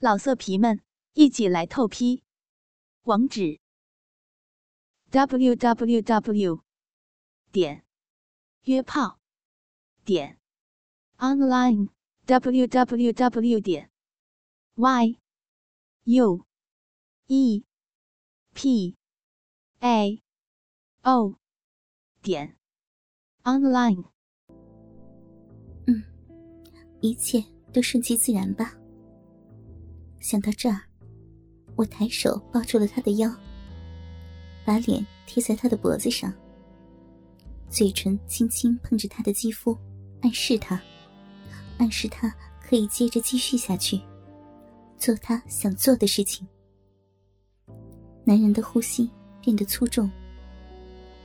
老色皮们，一起来透批！网址：w w w 点约炮点 online w w w 点 y u e p a o 点 online。嗯，一切都顺其自然吧。想到这儿，我抬手抱住了他的腰，把脸贴在他的脖子上，嘴唇轻轻碰着他的肌肤，暗示他，暗示他可以接着继续下去，做他想做的事情。男人的呼吸变得粗重，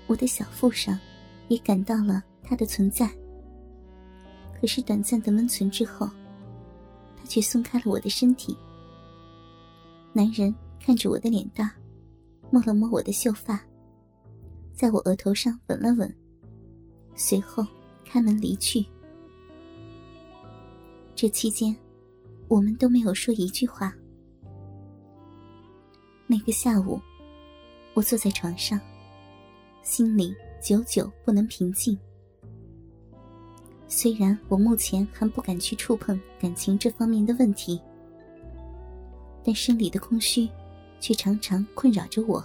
我的小腹上也感到了他的存在。可是短暂的温存之后，他却松开了我的身体。男人看着我的脸蛋，摸了摸我的秀发，在我额头上吻了吻，随后开门离去。这期间，我们都没有说一句话。那个下午，我坐在床上，心里久久不能平静。虽然我目前还不敢去触碰感情这方面的问题。但生理的空虚，却常常困扰着我。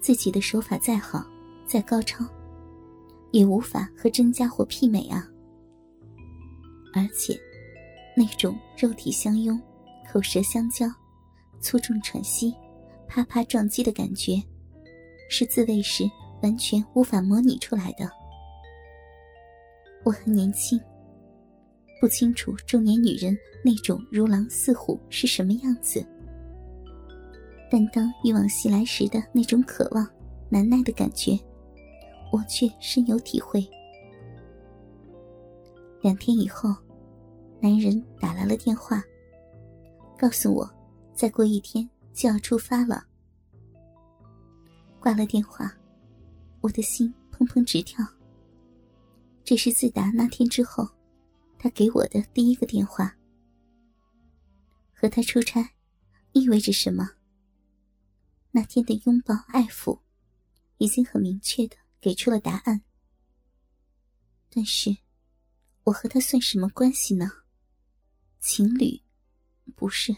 自己的手法再好，再高超，也无法和真家伙媲美啊！而且，那种肉体相拥、口舌相交、粗重喘息、啪啪撞击的感觉，是自慰时完全无法模拟出来的。我很年轻。不清楚中年女人那种如狼似虎是什么样子，但当欲望袭来时的那种渴望、难耐的感觉，我却深有体会。两天以后，男人打来了电话，告诉我，再过一天就要出发了。挂了电话，我的心砰砰直跳。这是自打那天之后。他给我的第一个电话，和他出差，意味着什么？那天的拥抱爱抚，已经很明确的给出了答案。但是，我和他算什么关系呢？情侣？不是，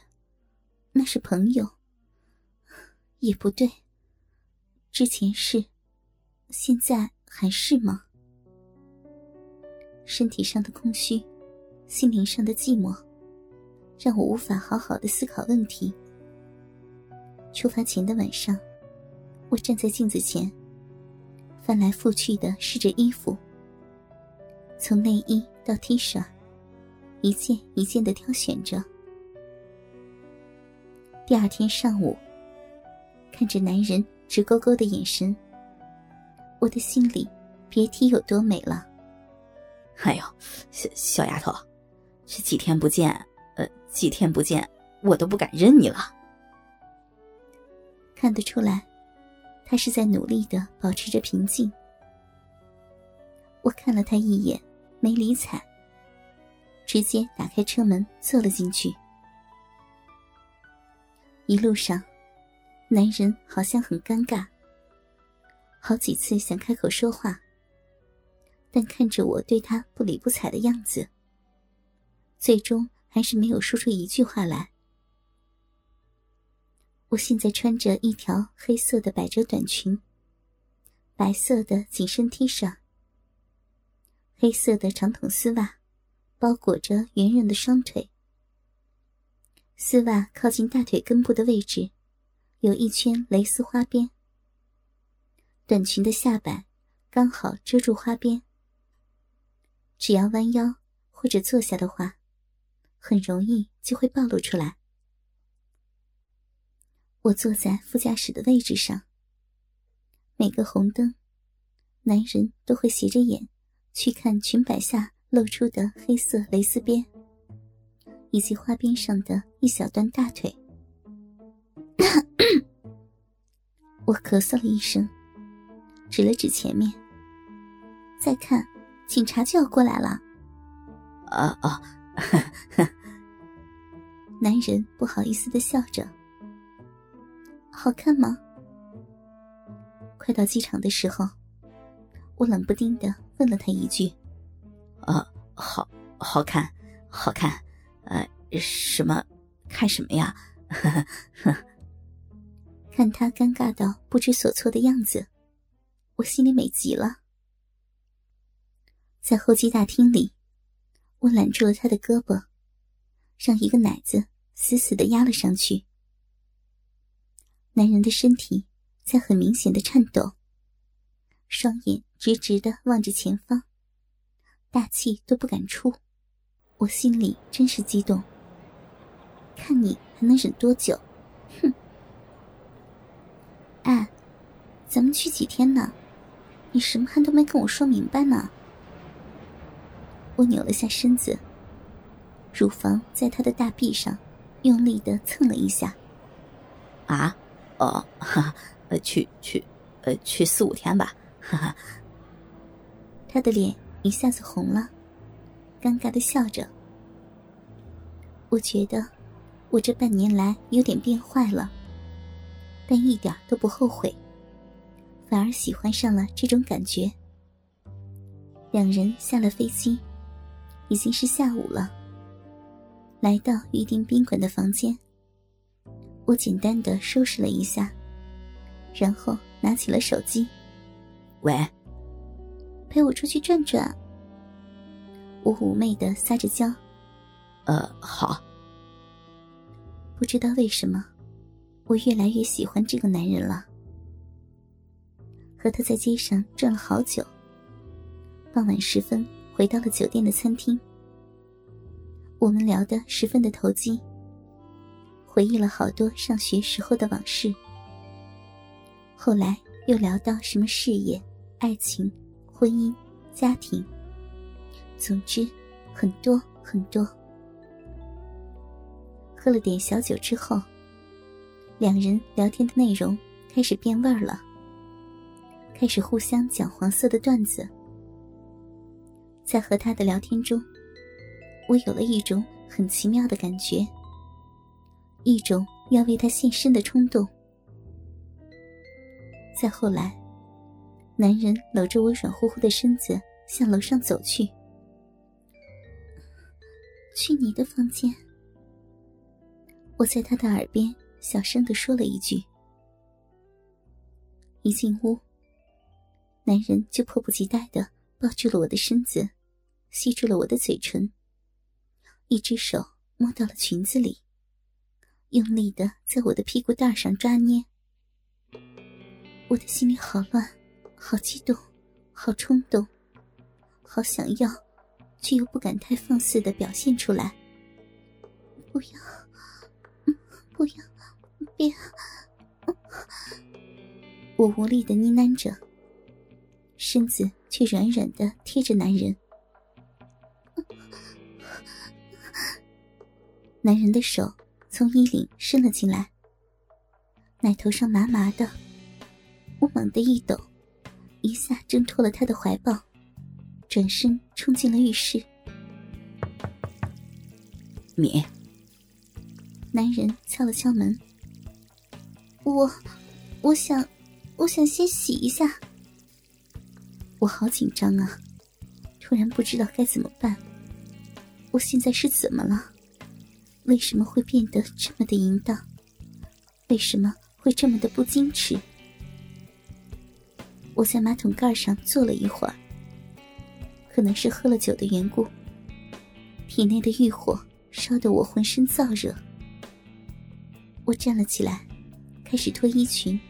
那是朋友。也不对，之前是，现在还是吗？身体上的空虚。心灵上的寂寞，让我无法好好的思考问题。出发前的晚上，我站在镜子前，翻来覆去的试着衣服，从内衣到 T 恤，一件一件的挑选着。第二天上午，看着男人直勾勾的眼神，我的心里别提有多美了。哎呦，小小丫头。这几天不见，呃，几天不见，我都不敢认你了。看得出来，他是在努力的保持着平静。我看了他一眼，没理睬，直接打开车门坐了进去。一路上，男人好像很尴尬，好几次想开口说话，但看着我对他不理不睬的样子。最终还是没有说出一句话来。我现在穿着一条黑色的百褶短裙，白色的紧身 T 恤，黑色的长筒丝袜，包裹着圆润的双腿。丝袜靠近大腿根部的位置，有一圈蕾丝花边。短裙的下摆刚好遮住花边，只要弯腰或者坐下的话。很容易就会暴露出来。我坐在副驾驶的位置上。每个红灯，男人都会斜着眼去看裙摆下露出的黑色蕾丝边，以及花边上的一小段大腿。我咳嗽了一声，指了指前面。再看，警察就要过来了。啊啊！男人不好意思的笑着：“好看吗？”快到机场的时候，我冷不丁的问了他一句：“啊，好好看，好看，呃，什么？看什么呀？” 看他尴尬到不知所措的样子，我心里美极了。在候机大厅里，我揽住了他的胳膊，让一个奶子死死的压了上去。男人的身体。在很明显的颤抖，双眼直直的望着前方，大气都不敢出。我心里真是激动。看你还能忍多久？哼！哎，咱们去几天呢？你什么还都没跟我说明白呢。我扭了下身子，乳房在他的大臂上用力的蹭了一下。啊？哦，哈。呃，去去，呃，去四五天吧，哈哈。他的脸一下子红了，尴尬的笑着。我觉得我这半年来有点变坏了，但一点都不后悔，反而喜欢上了这种感觉。两人下了飞机，已经是下午了。来到预定宾馆的房间，我简单的收拾了一下。然后拿起了手机，喂，陪我出去转转。我妩媚的撒着娇，呃，好。不知道为什么，我越来越喜欢这个男人了。和他在街上转了好久，傍晚时分回到了酒店的餐厅。我们聊得十分的投机，回忆了好多上学时候的往事。后来又聊到什么事业、爱情、婚姻、家庭，总之很多很多。喝了点小酒之后，两人聊天的内容开始变味儿了，开始互相讲黄色的段子。在和他的聊天中，我有了一种很奇妙的感觉，一种要为他献身的冲动。再后来，男人搂着我软乎乎的身子向楼上走去。去你的房间。我在他的耳边小声的说了一句。一进屋，男人就迫不及待的抱住了我的身子，吸住了我的嘴唇，一只手摸到了裙子里，用力的在我的屁股蛋上抓捏。我的心里好乱，好激动，好冲动，好想要，却又不敢太放肆的表现出来。不要，不要，别！我无力的呢喃着，身子却软软的贴着男人。男人的手从衣领伸了进来，奶头上麻麻的。我猛地一抖，一下挣脱了他的怀抱，转身冲进了浴室。你，男人敲了敲门。我，我想，我想先洗一下。我好紧张啊，突然不知道该怎么办。我现在是怎么了？为什么会变得这么的淫荡？为什么会这么的不矜持？我在马桶盖上坐了一会儿，可能是喝了酒的缘故，体内的欲火烧得我浑身燥热。我站了起来，开始脱衣裙，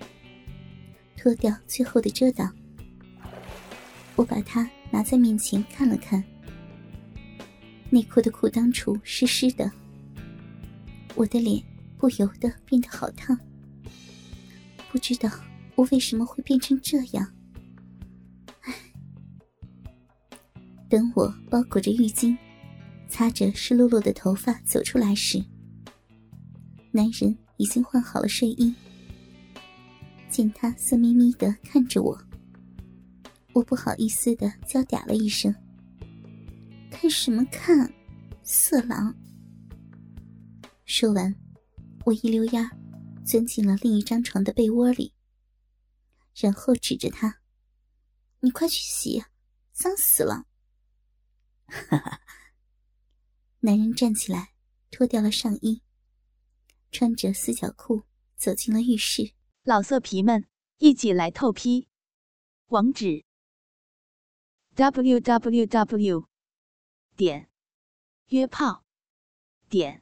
脱掉最后的遮挡。我把它拿在面前看了看，内裤的裤裆处湿湿的，我的脸不由得变得好烫，不知道。我为什么会变成这样？唉，等我包裹着浴巾，擦着湿漉漉的头发走出来时，男人已经换好了睡衣。见他色眯眯的看着我，我不好意思的娇嗲了一声：“看什么看，色狼！”说完，我一溜烟钻进了另一张床的被窝里，然后指着他：“你快去洗，脏死了。”哈哈。男人站起来，脱掉了上衣，穿着四角裤走进了浴室。老色皮们，一起来透批！网址：w w w 点约炮点